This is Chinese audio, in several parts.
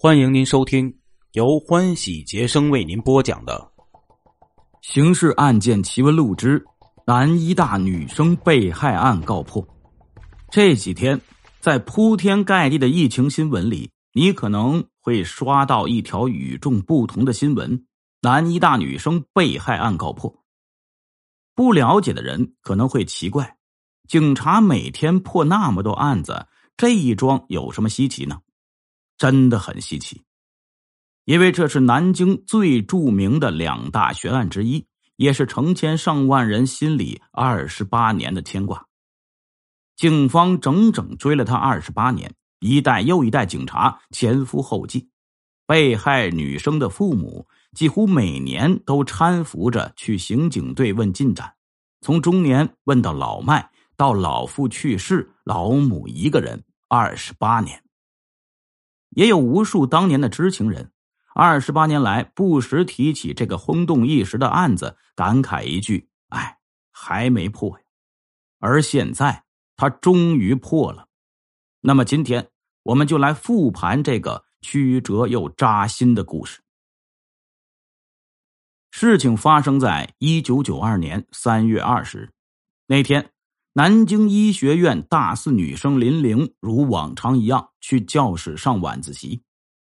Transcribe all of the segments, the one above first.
欢迎您收听由欢喜杰生为您播讲的《刑事案件奇闻录之男医大女生被害案告破》。这几天，在铺天盖地的疫情新闻里，你可能会刷到一条与众不同的新闻：男医大女生被害案告破。不了解的人可能会奇怪，警察每天破那么多案子，这一桩有什么稀奇呢？真的很稀奇，因为这是南京最著名的两大悬案之一，也是成千上万人心里二十八年的牵挂。警方整整追了他二十八年，一代又一代警察前赴后继，被害女生的父母几乎每年都搀扶着去刑警队问进展，从中年问到老迈，到老父去世，老母一个人，二十八年。也有无数当年的知情人，二十八年来不时提起这个轰动一时的案子，感慨一句：“哎，还没破呀！”而现在，他终于破了。那么，今天我们就来复盘这个曲折又扎心的故事。事情发生在一九九二年三月二十日那天。南京医学院大四女生林玲如往常一样去教室上晚自习。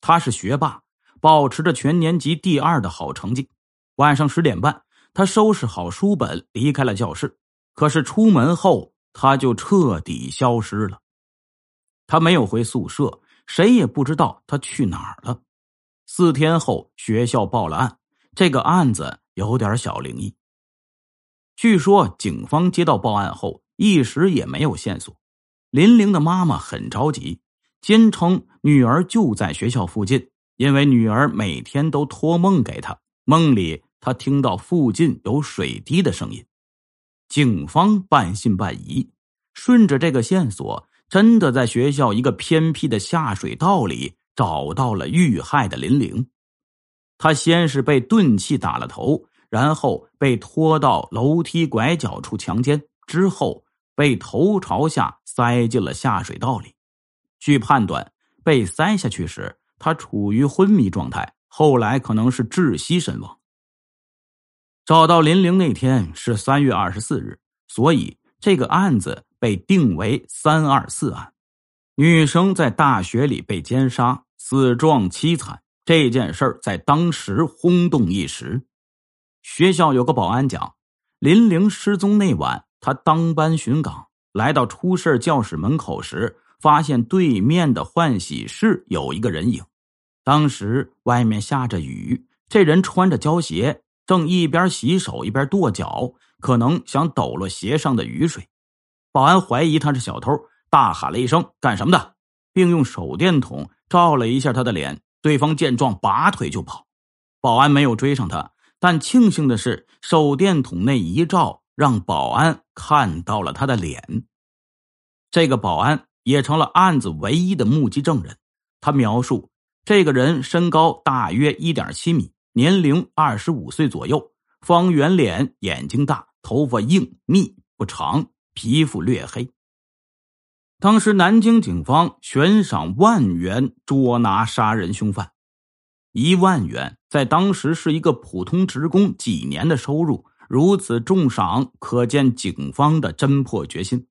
她是学霸，保持着全年级第二的好成绩。晚上十点半，她收拾好书本离开了教室。可是出门后，她就彻底消失了。她没有回宿舍，谁也不知道她去哪儿了。四天后，学校报了案。这个案子有点小灵异。据说警方接到报案后。一时也没有线索，林玲的妈妈很着急，坚称女儿就在学校附近，因为女儿每天都托梦给她，梦里她听到附近有水滴的声音。警方半信半疑，顺着这个线索，真的在学校一个偏僻的下水道里找到了遇害的林玲。她先是被钝器打了头，然后被拖到楼梯拐角处强奸，之后。被头朝下塞进了下水道里，据判断，被塞下去时他处于昏迷状态，后来可能是窒息身亡。找到林玲那天是三月二十四日，所以这个案子被定为“三二四案”。女生在大学里被奸杀，死状凄惨，这件事在当时轰动一时。学校有个保安讲，林玲失踪那晚。他当班巡岗，来到出事教室门口时，发现对面的换洗室有一个人影。当时外面下着雨，这人穿着胶鞋，正一边洗手一边跺脚，可能想抖落鞋上的雨水。保安怀疑他是小偷，大喊了一声“干什么的”，并用手电筒照了一下他的脸。对方见状，拔腿就跑。保安没有追上他，但庆幸的是，手电筒那一照。让保安看到了他的脸，这个保安也成了案子唯一的目击证人。他描述，这个人身高大约一点七米，年龄二十五岁左右，方圆脸，眼睛大，头发硬密不长，皮肤略黑。当时南京警方悬赏万元捉拿杀人凶犯，一万元在当时是一个普通职工几年的收入。如此重赏，可见警方的侦破决心。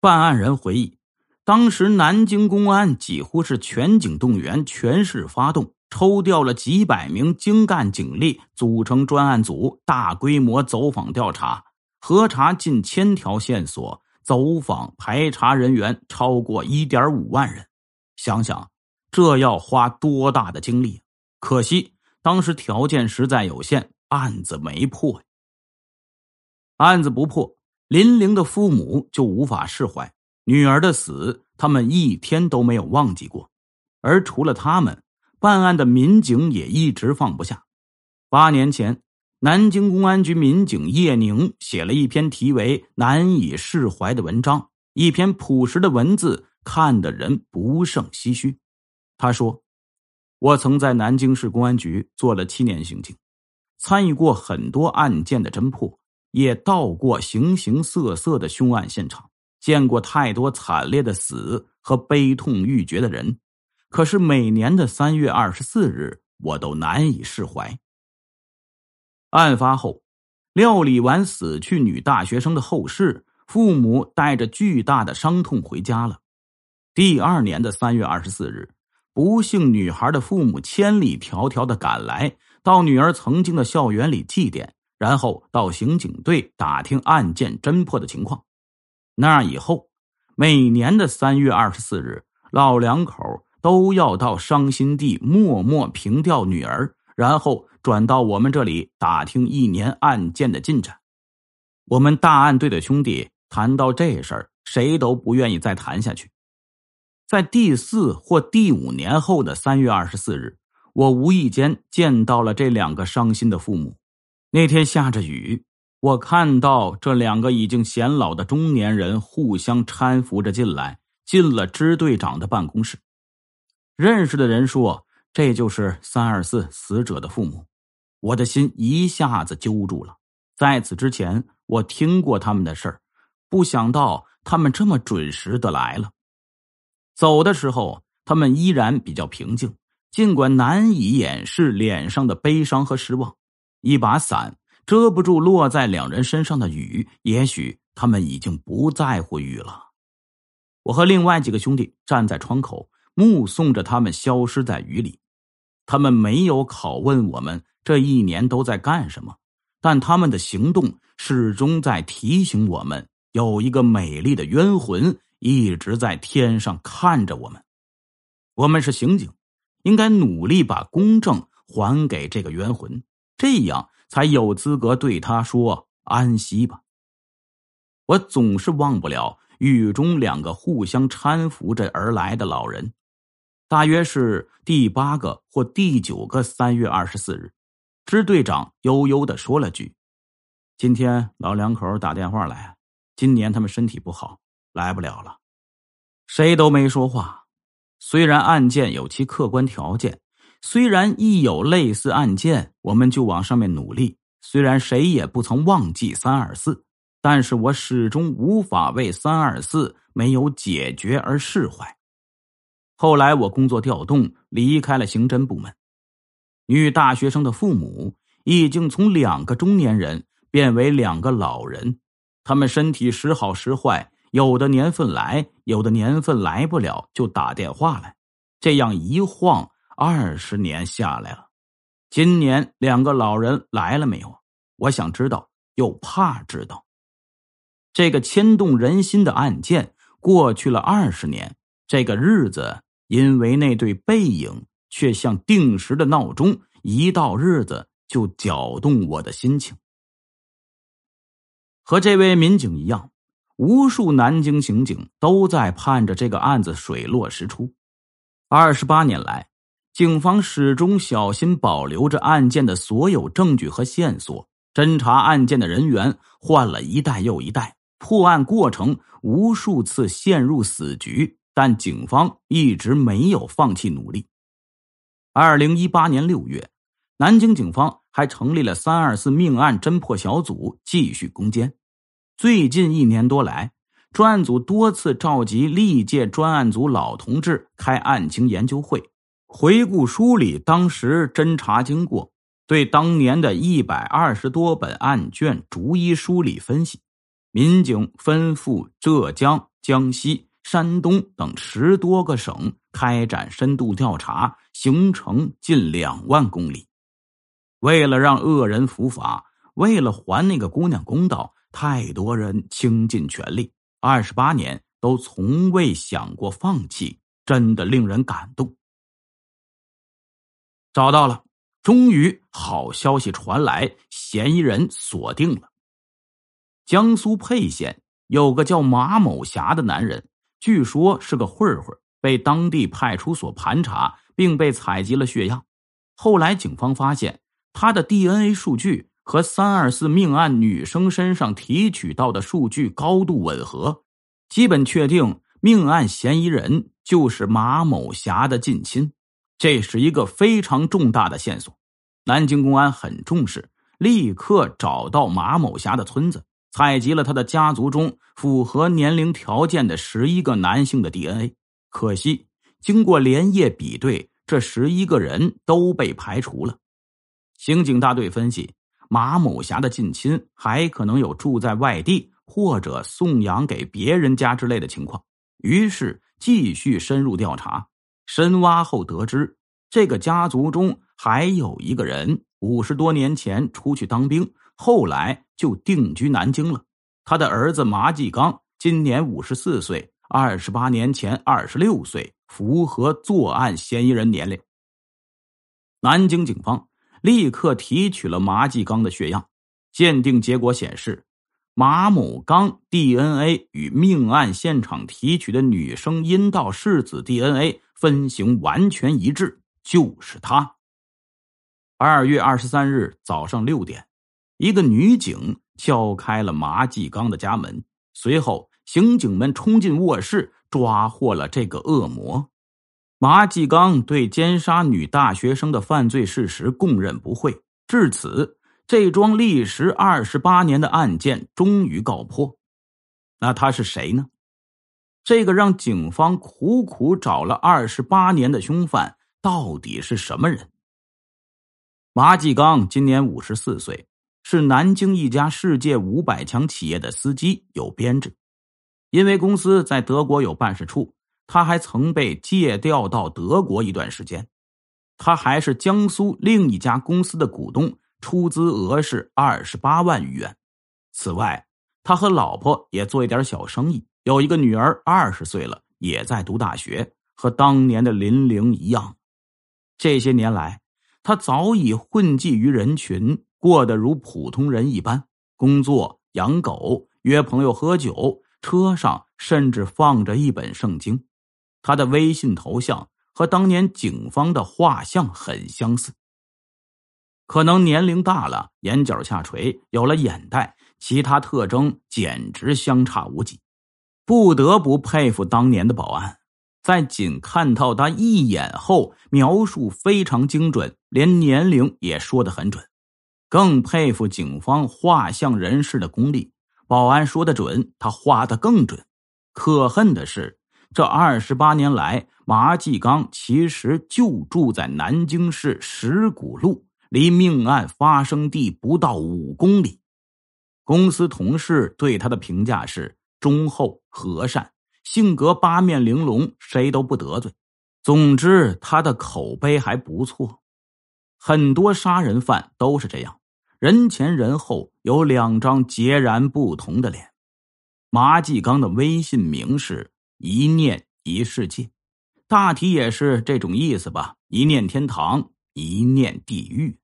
办案人回忆，当时南京公安几乎是全警动员，全市发动，抽调了几百名精干警力，组成专案组，大规模走访调查，核查近千条线索，走访排查人员超过一点五万人。想想，这要花多大的精力？可惜当时条件实在有限，案子没破呀。案子不破，林玲的父母就无法释怀女儿的死，他们一天都没有忘记过。而除了他们，办案的民警也一直放不下。八年前，南京公安局民警叶宁写了一篇题为《难以释怀》的文章，一篇朴实的文字，看的人不胜唏嘘。他说：“我曾在南京市公安局做了七年刑警，参与过很多案件的侦破。”也到过形形色色的凶案现场，见过太多惨烈的死和悲痛欲绝的人，可是每年的三月二十四日，我都难以释怀。案发后，料理完死去女大学生的后事，父母带着巨大的伤痛回家了。第二年的三月二十四日，不幸女孩的父母千里迢迢的赶来，到女儿曾经的校园里祭奠，然后到刑警队打听案件侦破的情况。那以后，每年的三月二十四日，老两口。都要到伤心地默默凭吊女儿，然后转到我们这里打听一年案件的进展。我们大案队的兄弟谈到这事儿，谁都不愿意再谈下去。在第四或第五年后的三月二十四日，我无意间见到了这两个伤心的父母。那天下着雨，我看到这两个已经显老的中年人互相搀扶着进来，进了支队长的办公室。认识的人说：“这就是三二四死者的父母。”我的心一下子揪住了。在此之前，我听过他们的事儿，不想到他们这么准时的来了。走的时候，他们依然比较平静，尽管难以掩饰脸上的悲伤和失望。一把伞遮不住落在两人身上的雨，也许他们已经不在乎雨了。我和另外几个兄弟站在窗口。目送着他们消失在雨里，他们没有拷问我们这一年都在干什么，但他们的行动始终在提醒我们，有一个美丽的冤魂一直在天上看着我们。我们是刑警，应该努力把公正还给这个冤魂，这样才有资格对他说安息吧。我总是忘不了雨中两个互相搀扶着而来的老人。大约是第八个或第九个三月二十四日，支队长悠悠的说了句：“今天老两口打电话来，今年他们身体不好，来不了了。”谁都没说话。虽然案件有其客观条件，虽然一有类似案件我们就往上面努力，虽然谁也不曾忘记三二四，但是我始终无法为三二四没有解决而释怀。后来我工作调动，离开了刑侦部门。女大学生的父母已经从两个中年人变为两个老人，他们身体时好时坏，有的年份来，有的年份来不了，就打电话来。这样一晃二十年下来了，今年两个老人来了没有？我想知道，又怕知道。这个牵动人心的案件过去了二十年，这个日子。因为那对背影却像定时的闹钟，一到日子就搅动我的心情。和这位民警一样，无数南京刑警都在盼着这个案子水落石出。二十八年来，警方始终小心保留着案件的所有证据和线索，侦查案件的人员换了一代又一代，破案过程无数次陷入死局。但警方一直没有放弃努力。二零一八年六月，南京警方还成立了“三二四”命案侦破小组，继续攻坚。最近一年多来，专案组多次召集历届专案组老同志开案情研究会，回顾梳理当时侦查经过，对当年的一百二十多本案卷逐一梳理分析。民警奔赴浙江、江西。山东等十多个省开展深度调查，行程近两万公里。为了让恶人伏法，为了还那个姑娘公道，太多人倾尽全力，二十八年都从未想过放弃，真的令人感动。找到了，终于好消息传来，嫌疑人锁定了。江苏沛县有个叫马某霞的男人。据说是个混混，被当地派出所盘查，并被采集了血样。后来警方发现他的 DNA 数据和三二四命案女生身上提取到的数据高度吻合，基本确定命案嫌疑人就是马某霞的近亲。这是一个非常重大的线索，南京公安很重视，立刻找到马某霞的村子。采集了他的家族中符合年龄条件的十一个男性的 DNA，可惜经过连夜比对，这十一个人都被排除了。刑警大队分析，马某霞的近亲还可能有住在外地或者送养给别人家之类的情况，于是继续深入调查。深挖后得知，这个家族中还有一个人五十多年前出去当兵，后来就定居南京了。他的儿子麻继刚今年五十四岁，二十八年前二十六岁，符合作案嫌疑人年龄。南京警方。立刻提取了麻继刚的血样，鉴定结果显示，马某刚 DNA 与命案现场提取的女生阴道拭子 DNA 分型完全一致，就是他。二月二十三日早上六点，一个女警敲开了麻继刚的家门，随后刑警们冲进卧室，抓获了这个恶魔。麻继刚对奸杀女大学生的犯罪事实供认不讳，至此，这桩历时二十八年的案件终于告破。那他是谁呢？这个让警方苦苦找了二十八年的凶犯到底是什么人？马继刚今年五十四岁，是南京一家世界五百强企业的司机，有编制，因为公司在德国有办事处。他还曾被借调到德国一段时间，他还是江苏另一家公司的股东，出资额是二十八万余元。此外，他和老婆也做一点小生意，有一个女儿，二十岁了，也在读大学，和当年的林玲一样。这些年来，他早已混迹于人群，过得如普通人一般，工作、养狗、约朋友喝酒，车上甚至放着一本圣经。他的微信头像和当年警方的画像很相似，可能年龄大了，眼角下垂，有了眼袋，其他特征简直相差无几。不得不佩服当年的保安，在仅看到他一眼后，描述非常精准，连年龄也说得很准。更佩服警方画像人士的功力，保安说的准，他画的更准。可恨的是。这二十八年来，马继刚其实就住在南京市石鼓路，离命案发生地不到五公里。公司同事对他的评价是忠厚和善，性格八面玲珑，谁都不得罪。总之，他的口碑还不错。很多杀人犯都是这样，人前人后有两张截然不同的脸。马继刚的微信名是。一念一世界，大体也是这种意思吧。一念天堂，一念地狱。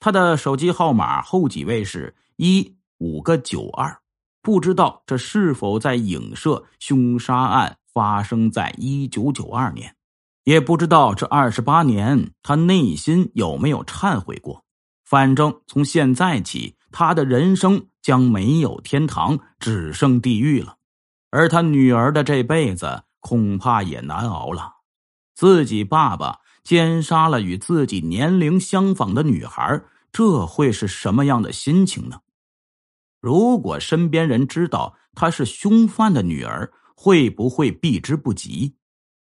他的手机号码后几位是一五个九二，不知道这是否在影射凶杀案发生在一九九二年，也不知道这二十八年他内心有没有忏悔过。反正从现在起，他的人生将没有天堂，只剩地狱了。而他女儿的这辈子恐怕也难熬了。自己爸爸奸杀了与自己年龄相仿的女孩，这会是什么样的心情呢？如果身边人知道她是凶犯的女儿，会不会避之不及？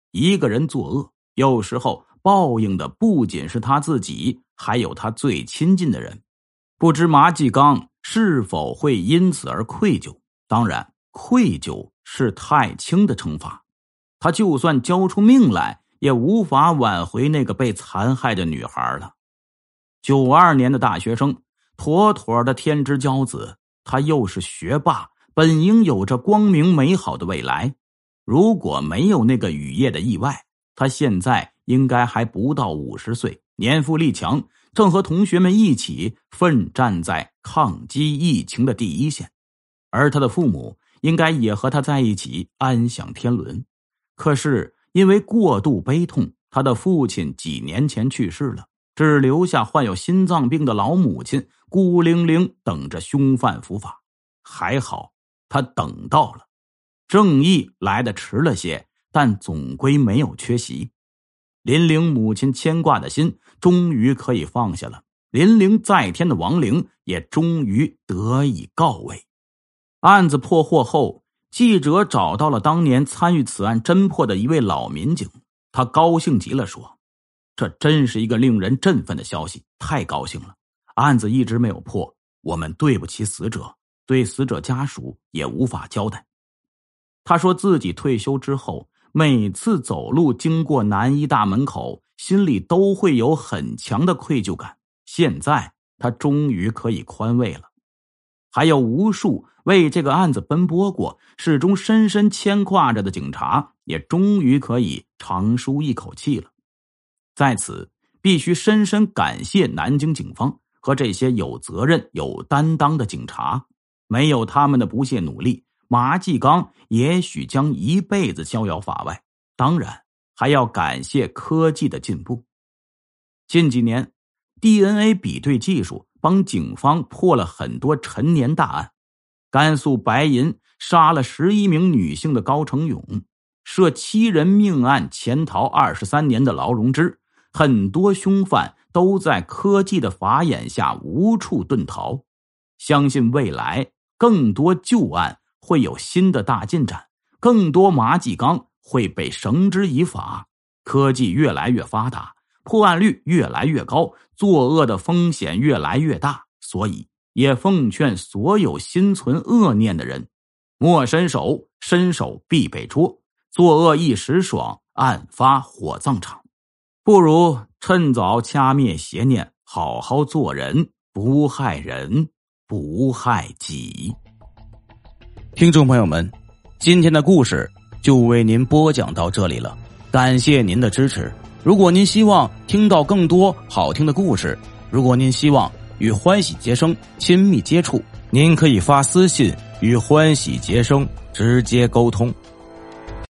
一个人作恶，有时候报应的不仅是他自己，还有他最亲近的人。不知麻继刚是否会因此而愧疚？当然。愧疚是太轻的惩罚，他就算交出命来，也无法挽回那个被残害的女孩了。九二年的大学生，妥妥的天之骄子，他又是学霸，本应有着光明美好的未来。如果没有那个雨夜的意外，他现在应该还不到五十岁，年富力强，正和同学们一起奋战在抗击疫情的第一线，而他的父母。应该也和他在一起安享天伦，可是因为过度悲痛，他的父亲几年前去世了，只留下患有心脏病的老母亲孤零零等着凶犯伏法。还好他等到了，正义来的迟了些，但总归没有缺席。林玲母亲牵挂的心终于可以放下了，林玲在天的亡灵也终于得以告慰。案子破获后，记者找到了当年参与此案侦破的一位老民警，他高兴极了，说：“这真是一个令人振奋的消息，太高兴了！案子一直没有破，我们对不起死者，对死者家属也无法交代。”他说自己退休之后，每次走路经过南医大门口，心里都会有很强的愧疚感。现在他终于可以宽慰了。还有无数为这个案子奔波过、始终深深牵挂着的警察，也终于可以长舒一口气了。在此，必须深深感谢南京警方和这些有责任、有担当的警察。没有他们的不懈努力，马继刚也许将一辈子逍遥法外。当然，还要感谢科技的进步。近几年，DNA 比对技术。帮警方破了很多陈年大案，甘肃白银杀了十一名女性的高成勇，涉七人命案潜逃二十三年的劳荣枝，很多凶犯都在科技的法眼下无处遁逃。相信未来更多旧案会有新的大进展，更多马继刚会被绳之以法。科技越来越发达。破案率越来越高，作恶的风险越来越大，所以也奉劝所有心存恶念的人，莫伸手，伸手必被捉。作恶一时爽，案发火葬场，不如趁早掐灭邪念，好好做人，不害人，不害己。听众朋友们，今天的故事就为您播讲到这里了，感谢您的支持。如果您希望听到更多好听的故事，如果您希望与欢喜杰生亲密接触，您可以发私信与欢喜杰生直接沟通。